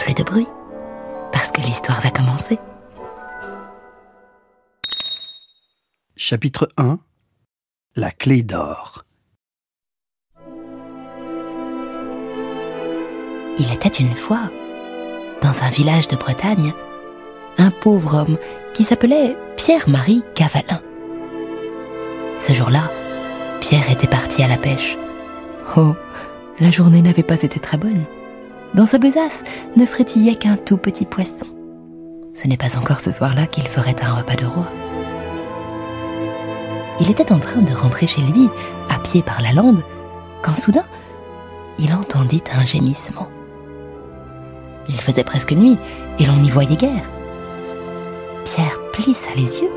plus de bruit, parce que l'histoire va commencer. Chapitre 1 La clé d'or. Il était une fois, dans un village de Bretagne, un pauvre homme qui s'appelait Pierre-Marie Cavalin. Ce jour-là, Pierre était parti à la pêche. Oh, la journée n'avait pas été très bonne. Dans sa besace ne frétillait qu'un tout petit poisson. Ce n'est pas encore ce soir-là qu'il ferait un repas de roi. Il était en train de rentrer chez lui, à pied par la lande, quand soudain, il entendit un gémissement. Il faisait presque nuit et l'on n'y voyait guère. Pierre plissa les yeux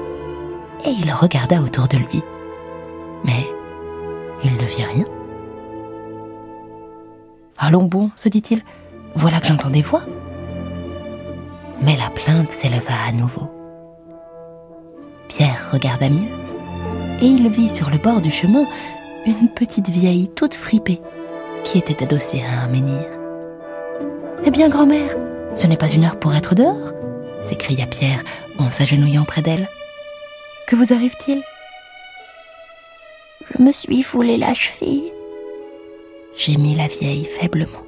et il regarda autour de lui. Mais il ne vit rien. Allons bon, se dit-il, voilà que j'entends des voix. Mais la plainte s'éleva à nouveau. Pierre regarda mieux et il vit sur le bord du chemin une petite vieille toute fripée qui était adossée à un menhir. Eh bien, grand-mère, ce n'est pas une heure pour être dehors s'écria Pierre en s'agenouillant près d'elle. Que vous arrive-t-il Je me suis foulé la cheville. gémit la vieille faiblement.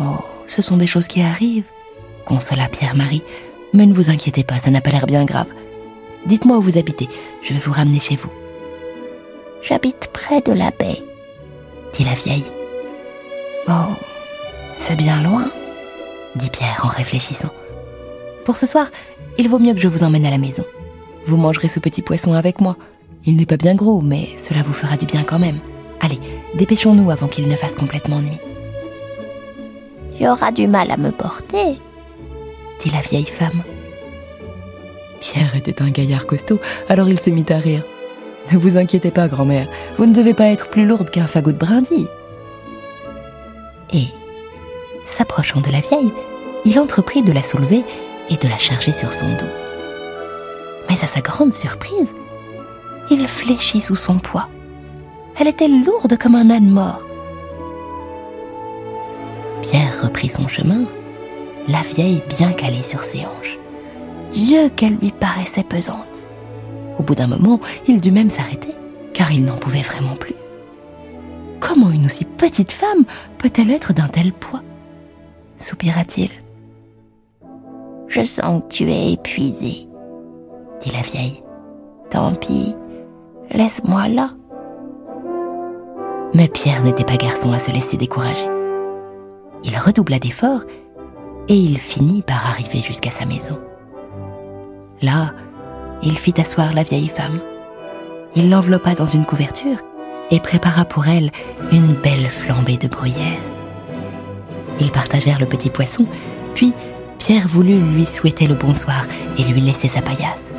Oh, ce sont des choses qui arrivent, consola Pierre-Marie. Mais ne vous inquiétez pas, ça n'a pas l'air bien grave. Dites-moi où vous habitez, je vais vous ramener chez vous. J'habite près de la baie, dit la vieille. Oh, c'est bien loin, dit Pierre en réfléchissant. Pour ce soir, il vaut mieux que je vous emmène à la maison. Vous mangerez ce petit poisson avec moi. Il n'est pas bien gros, mais cela vous fera du bien quand même. Allez, dépêchons-nous avant qu'il ne fasse complètement nuit. Tu auras du mal à me porter, dit la vieille femme. Pierre était un gaillard costaud, alors il se mit à rire. Ne vous inquiétez pas, grand-mère, vous ne devez pas être plus lourde qu'un fagot de brindille. Et, s'approchant de la vieille, il entreprit de la soulever et de la charger sur son dos. Mais à sa grande surprise, il fléchit sous son poids. Elle était lourde comme un âne mort. Reprit son chemin, la vieille bien calée sur ses hanches. Dieu qu'elle lui paraissait pesante. Au bout d'un moment, il dut même s'arrêter, car il n'en pouvait vraiment plus. Comment une aussi petite femme peut-elle être d'un tel poids? soupira-t-il. Je sens que tu es épuisé, dit la vieille. Tant pis, laisse-moi là. Mais Pierre n'était pas garçon à se laisser décourager. Il redoubla d'efforts et il finit par arriver jusqu'à sa maison. Là, il fit asseoir la vieille femme. Il l'enveloppa dans une couverture et prépara pour elle une belle flambée de bruyère. Ils partagèrent le petit poisson, puis Pierre voulut lui souhaiter le bonsoir et lui laisser sa paillasse.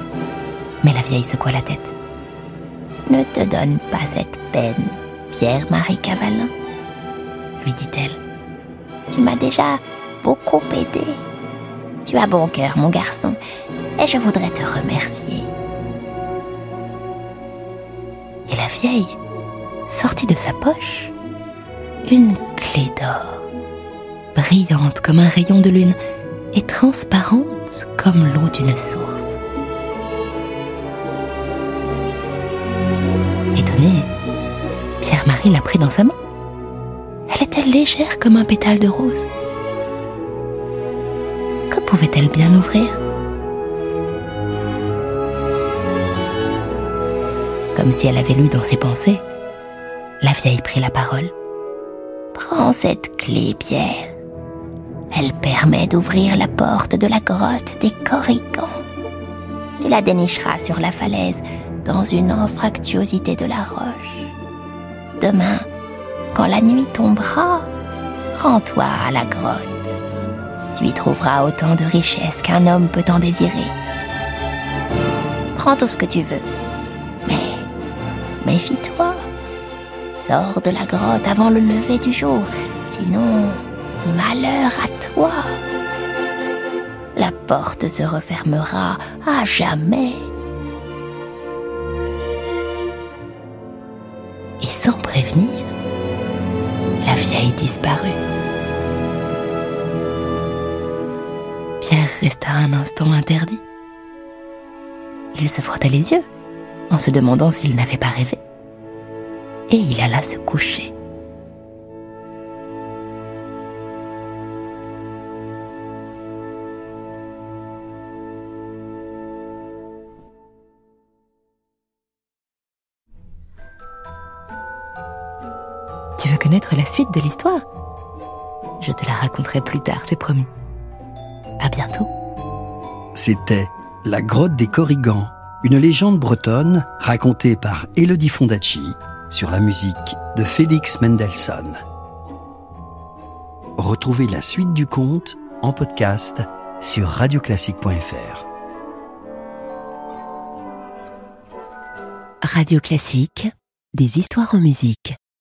Mais la vieille secoua la tête. Ne te donne pas cette peine, Pierre-Marie Cavalin, lui dit-elle. Tu m'as déjà beaucoup aidé. Tu as bon cœur, mon garçon, et je voudrais te remercier. Et la vieille sortit de sa poche une clé d'or, brillante comme un rayon de lune et transparente comme l'eau d'une source. Étonné, Pierre-Marie la prit dans sa main. Elle était légère comme un pétale de rose. Que pouvait-elle bien ouvrir? Comme si elle avait lu dans ses pensées, la vieille prit la parole. Prends cette clé, Pierre. Elle permet d'ouvrir la porte de la grotte des Corrigans. Tu la dénicheras sur la falaise dans une anfractuosité de la roche. Demain, quand la nuit tombera, rends-toi à la grotte. Tu y trouveras autant de richesses qu'un homme peut en désirer. Prends tout ce que tu veux. Mais méfie-toi. Sors de la grotte avant le lever du jour, sinon malheur à toi. La porte se refermera à jamais. Disparut. Pierre resta un instant interdit. Il se frotta les yeux en se demandant s'il n'avait pas rêvé. Et il alla se coucher. Connaître la suite de l'histoire Je te la raconterai plus tard, c'est promis. À bientôt. C'était La grotte des Corrigans, une légende bretonne racontée par Elodie Fondacci sur la musique de Félix Mendelssohn. Retrouvez la suite du conte en podcast sur radioclassique.fr. Radio Classique, des histoires en musique.